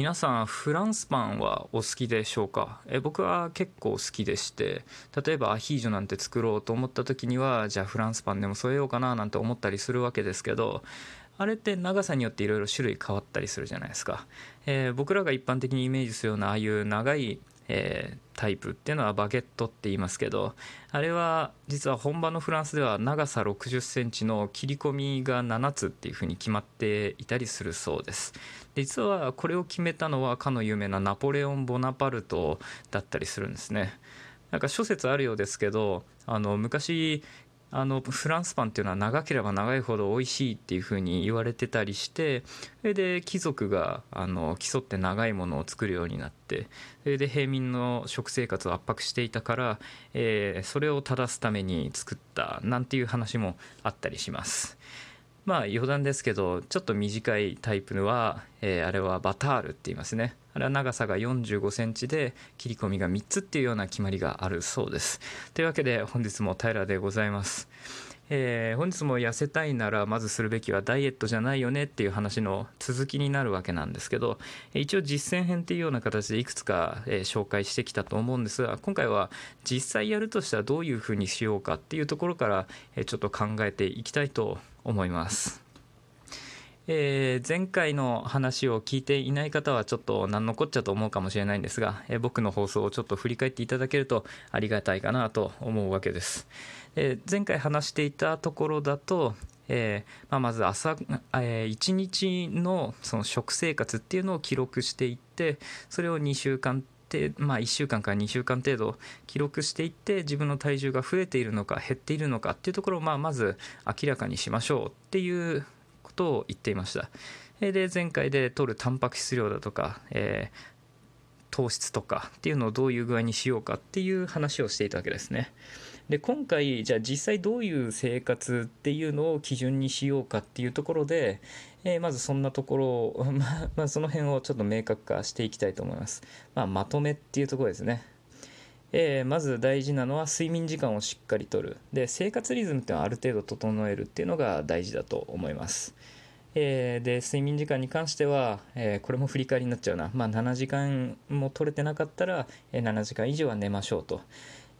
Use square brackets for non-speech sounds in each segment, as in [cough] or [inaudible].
皆さんフランスパンはお好きでしょうか？え僕は結構好きでして例えばアヒージョなんて作ろうと思った時にはじゃあフランスパンでも添えようかななんて思ったりするわけですけどあれって長さによっていろいろ種類変わったりするじゃないですか、えー、僕らが一般的にイメージするようなああいう長いえー、タイプっていうのはバゲットって言いますけどあれは実は本場のフランスでは長さ6 0センチの切り込みが7つっていうふうに決まっていたりするそうです。実はこれを決めたのはかの有名なナポレオン・ボナパルトだったりするんですね。なんか諸説あるようですけどあの昔あのフランスパンっていうのは長ければ長いほど美味しいっていうふうに言われてたりしてそれで貴族があの競って長いものを作るようになってそれで平民の食生活を圧迫していたから、えー、それを正すために作ったなんていう話もあったりします。まあ余談ですけどちょっと短いタイプは、えー、あれはバタールって言いますねあれは長さが4 5センチで切り込みが3つっていうような決まりがあるそうですというわけで本日も平でございますえー、本日も痩せたいならまずするべきはダイエットじゃないよねっていう話の続きになるわけなんですけど一応実践編っていうような形でいくつか、えー、紹介してきたと思うんですが今回は実際やるとしたらどういうふうにしようかっていうところから、えー、ちょっと考えていきたいと思います。えー、前回の話を聞いていない方はちょっと何のこっちゃと思うかもしれないんですが、えー、僕の放送をちょっと振り返っていただけるとありがたいかなと思うわけです。えー、前回話していたところだと、えーまあ、まず朝、えー、1日のその食生活っていうのを記録していってそれを2週間まあ、1週間から2週間程度記録していって自分の体重が増えているのか減っているのかっていうところをまあまず明らかにしましょうっていうことを言っていました。で前回で取るタンパク質量だとか、えー、糖質とかっていうのをどういう具合にしようかっていう話をしていたわけですね。で今回じゃあ実際どういう生活っていうのを基準にしようかっていうところで、えー、まずそんなところを、まあ、まあ、その辺をちょっと明確化していきたいと思います、まあ、まとめっていうところですね。えー、まず大事なのは睡眠時間をしっかりとる。で生活リズムっていうのはある程度整えるっていうのが大事だと思います、えー、で睡眠時間に関しては、えー、これも振り返りになっちゃうな、まあ、7時間も取れてなかったら、え7時間以上は寝ましょうと。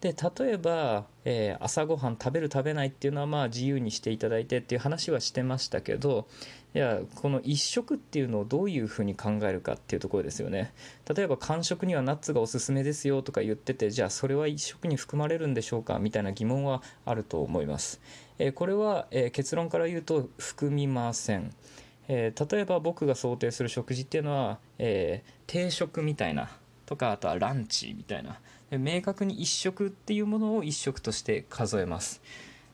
で例えば、えー、朝ごはん食べる食べないっていうのはまあ自由にしていただいてっていう話はしてましたけどいやこの1食っていうのをどういうふうに考えるかっていうところですよね。例えば間食にはナッツがおすすめですよとか言っててじゃあそれは1食に含まれるんでしょうか？みたいな疑問はあると思います、えー、これは、えー、結論から言うと含みません。え、例えば僕が想定する食事っていうのは、え、定食みたいなとかあとはランチみたいな。明確に1食っていうものを1食として数えます。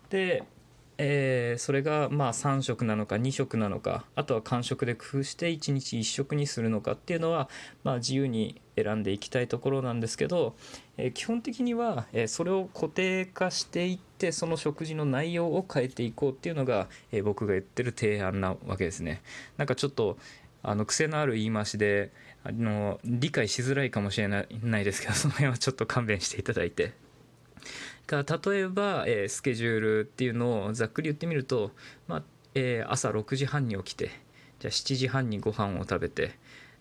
で、えー、それがまあ3食なのか2食なのかあとは間食で工夫して1日1食にするのかっていうのは、まあ、自由に選んでいきたいところなんですけど、えー、基本的には、えー、それを固定化していってその食事の内容を変えていこうっていうのが、えー、僕が言ってる提案なわけですね。なんかちょっとあの癖のある言い回しであの理解しづらいかもしれないですけど [laughs] その辺はちょっと勘弁していただいて。例えば、えー、スケジュールっていうのをざっくり言ってみると、まあえー、朝6時半に起きてじゃあ7時半にご飯を食べて、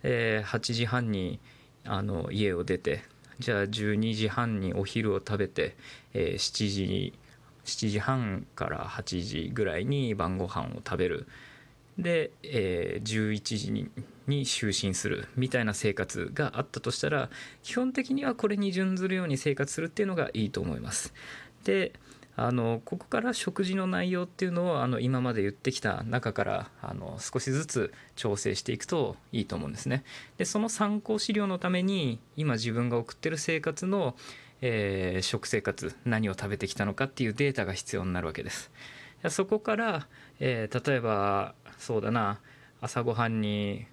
えー、8時半にあの家を出てじゃあ12時半にお昼を食べて、えー、7時7時半から8時ぐらいに晩ご飯を食べるで、えー、11時にに就寝するみたいな生活があったとしたら基本的にはこれに準ずるように生活するっていうのがいいと思います。であのここから食事の内容っていうのをあの今まで言ってきた中からあの少しずつ調整していくといいと思うんですね。でその参考資料のために今自分が送ってる生活の、えー、食生活何を食べてきたのかっていうデータが必要になるわけです。そこから、えー、例えばそうだな。朝ごはんに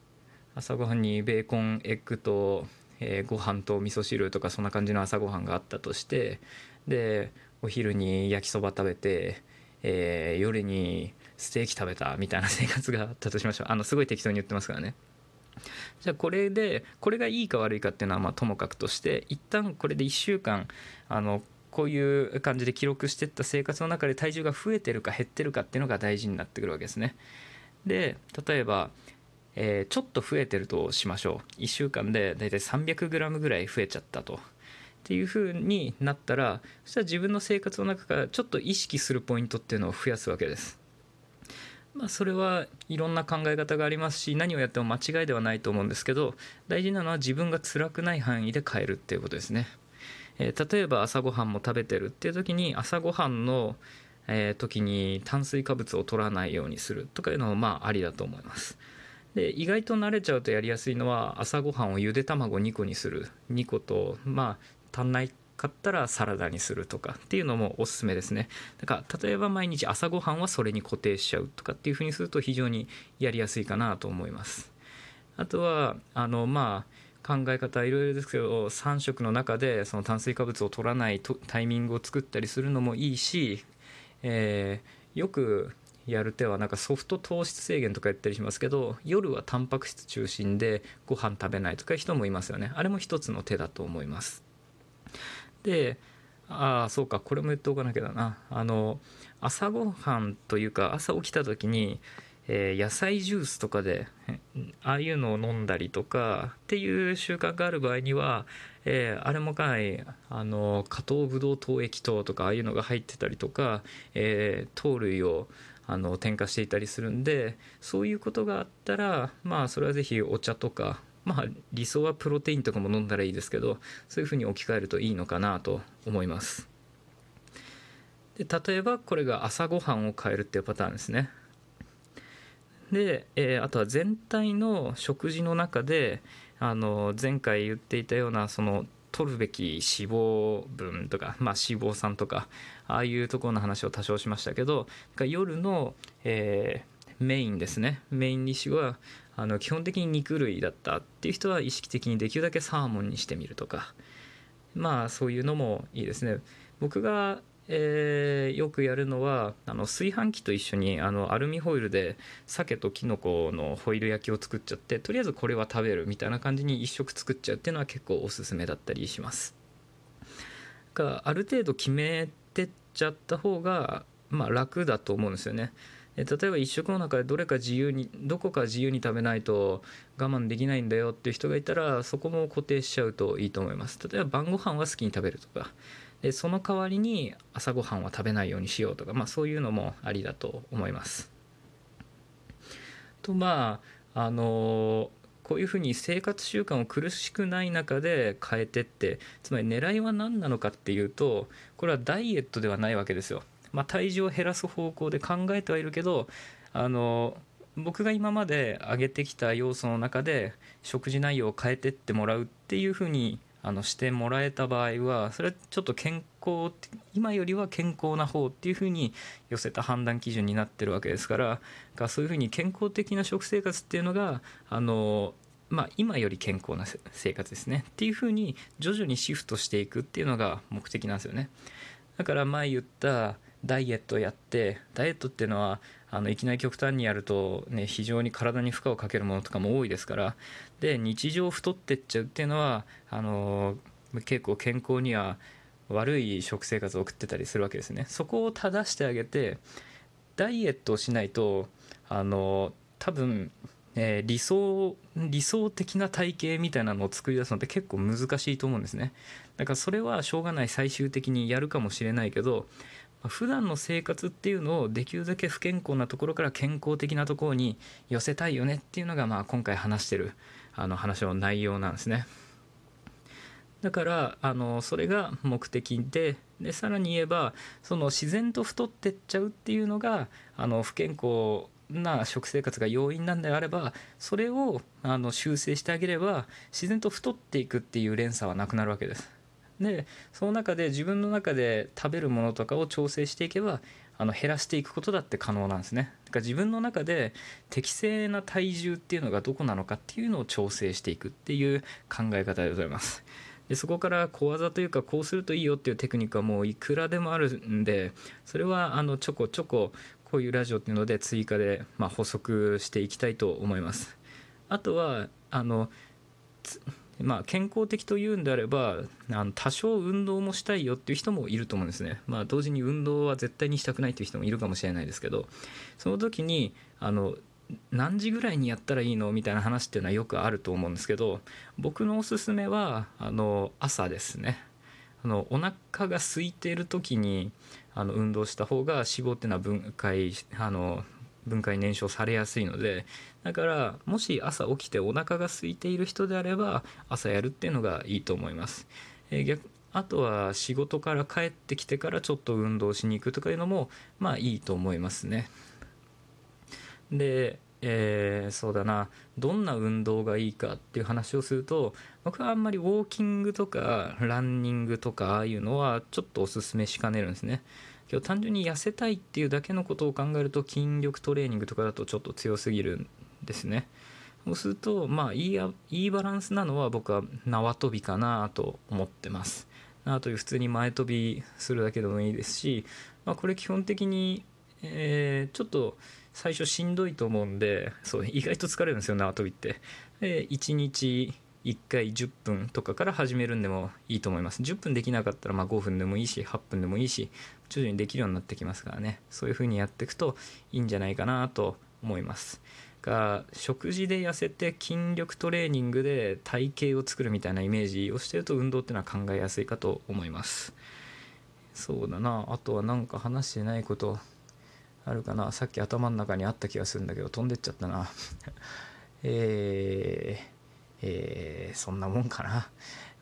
朝ごはんにベーコンエッグと、えー、ご飯と味噌汁とかそんな感じの朝ごはんがあったとしてでお昼に焼きそば食べて、えー、夜にステーキ食べたみたいな [laughs] 生活があったとしましょう。あのすごい適当に言ってますからね。じゃあこれでこれがいいか悪いかっていうのはまともかくとして一旦これで1週間あのこういう感じで記録してった生活の中で体重が増えてるか減ってるかっていうのが大事になってくるわけですねで例えば、えー、ちょっと増えてるとしましょう1週間でだいたい 300g ぐらい増えちゃったと。っていう風になったらそしたら自分の生活の中からちょっと意識するポイントっていうのを増やすわけです。まあ、それはいろんな考え方がありますし何をやっても間違いではないと思うんですけど大事なのは自分が辛くない範囲で変えるっていうことですね。えー、例えば朝ごはんも食べてるっていう時に朝ごはんの、えー、時に炭水化物を取らないようにするとかいうのもまあありだと思います。で意外と慣れちゃうとやりやすいのは朝ごはんをゆで卵2個にする2個とまあ足んないかったらサラダにするとかっていうのもおすすめですねだから例えば毎日朝ごはんはそれに固定しちゃうとかっていうふうにすると非常にやりやすいかなと思いますあとはあのまあ考え方いろいろですけど3食の中でその炭水化物を取らないタイミングを作ったりするのもいいし、えー、よくやる手はなんかソフト糖質制限とかやったりしますけど夜はタンパク質中心でご飯食べないとかいう人もいますよね。あれも一つの手だと思います。でああそうかこれも言っておかなきゃだな。あの朝ごはんというか朝起きた時にえー、野菜ジュースとかでああいうのを飲んだりとかっていう習慣がある場合には、えー、あれもかいあの加糖ブドウ糖液糖とかああいうのが入ってたりとか、えー、糖類をあの添加していたりするんでそういうことがあったらまあそれは是非お茶とかまあ理想はプロテインとかも飲んだらいいですけどそういうふうに置き換えるといいのかなと思います。で例えばこれが朝ごはんを変えるっていうパターンですね。で、えー、あとは全体の食事の中であの前回言っていたようなその取るべき脂肪分とか、まあ、脂肪酸とかああいうところの話を多少しましたけど夜の、えー、メインですね。メインディッシュはあの基本的に肉類だったっていう人は意識的にできるだけサーモンにしてみるとかまあそういうのもいいですね。僕がえー、よくやるのはあの炊飯器と一緒にあのアルミホイルで鮭ときのこのホイル焼きを作っちゃってとりあえずこれは食べるみたいな感じに一食作っちゃうっていうのは結構おすすめだったりします。がある程度決めてっちゃった方が、まあ、楽だと思うんですよね。例えば一食の中でどれか自由にどこか自由に食べないと我慢できないんだよっていう人がいたらそこも固定しちゃうといいと思います。例えば晩ご飯は好きに食べるとかでその代わりに朝ごはんは食べないようにしようとか、まあ、そういうのもありだと思います。とまああのこういうふうに生活習慣を苦しくない中で変えてってつまり狙いは何なのかっていうとこれはダイエットではないわけですよ。まあ、体重を減らす方向で考えてはいるけどあの僕が今まで挙げてきた要素の中で食事内容を変えてってもらうっていうふうにあのしてもらえた場合はそれはちょっと健康今よりは健康な方っていうふうに寄せた判断基準になってるわけですからがそういうふうに健康的な食生活っていうのがあのまあ、今より健康な生活ですね。っていうふうに徐々にシフトしていくっていうのが目的なんですよね。だから前言ったダイエットをやってダイエットっていうのはあのいきなり極端にやると、ね、非常に体に負荷をかけるものとかも多いですからで日常太ってっちゃうっていうのはあの結構健康には悪い食生活を送ってたりするわけですね。そこを正してあげてダイエットをしないとあの多分、えー、理想理想的な体型みたいなのを作り出すのって結構難しいと思うんですね。だからそれはしょうがない最終的にやるかもしれないけど普段の生活っていうのをできるだけ不健康なところから健康的なところに寄せたいよねっていうのがまあ今回話してるあの話の内容なんですね。だからあのそれが目的ででさらに言えばその自然と太ってっちゃうっていうのがあの不健康な食生活が要因なんであればそれをあの修正してあげれば自然と太っていくっていう連鎖はなくなるわけです。でその中で自分の中で食べるものとかを調整していけばあの減らしていくことだって可能なんですね。だから自分の中で適正な体重っていうのがどこなのかっていうのを調整していくっていう考え方でございます。でそこから小技というかこうするといいよっていうテクニックはもういくらでもあるんでそれはあのちょこちょここういうラジオっていうので追加でま補足していきたいと思います。あとはあのまあ、健康的というんであればあの多少運動もしたいよっていう人もいると思うんですね、まあ、同時に運動は絶対にしたくないっていう人もいるかもしれないですけどその時にあの何時ぐらいにやったらいいのみたいな話っていうのはよくあると思うんですけど僕のおすすめはあの朝ですね。あのお腹が空いている時にあの運動した方が脂肪っていうのは分解あの分解燃焼されやすいのでだからもし朝起きてお腹が空いている人であれば朝やるっていうのがいいと思います、えー、逆あとは仕事から帰ってきてからちょっと運動しに行くとかいうのもまあいいと思いますね。でえー、そうだな。どんな運動がいいかっていう話をすると僕はあんまりウォーキングとかランニングとかああいうのはちょっとおすすめしかねるんですね。けど単純に痩せたいっていうだけのことを考えると筋力トレーニングとかだとちょっと強すぎるんですね。そうするとまあいいいいバランスなのは僕は縄跳びかなと思ってます。縄跳び普通に前跳びするだけでもいいですし、まあ、これ基本的に、えー、ちょっと最初しんどいと思うんでそう意外と疲れるんですよ縄跳びって。で1日1回10分とかから始めるんでもいいと思います。10分できなかったらま5分でもいいし8分でもいいし徐々にできるようになってきますからね。そういう風にやっていくといいんじゃないかなと思います。が食事で痩せて筋力トレーニングで体型を作るみたいなイメージをしてると運動っていうのは考えやすいかと思います。そうだな。あとは何か話してないことあるかな。さっき頭の中にあった気がするんだけど飛んでっちゃったな。[laughs] えー、えー、そんなもんかな。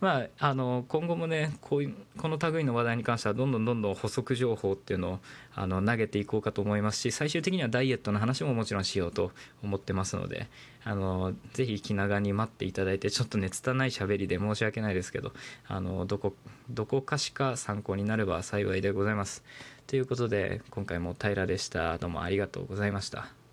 まあ、あの今後もねこういうこの類の話題に関してはどんどんどんどん補足情報っていうのをあの投げていこうかと思いますし最終的にはダイエットの話ももちろんしようと思ってますのであのぜひ気長に待っていただいてちょっとね拙い喋りで申し訳ないですけどあのどこどこかしか参考になれば幸いでございます。ということで今回も平でしたどうもありがとうございました。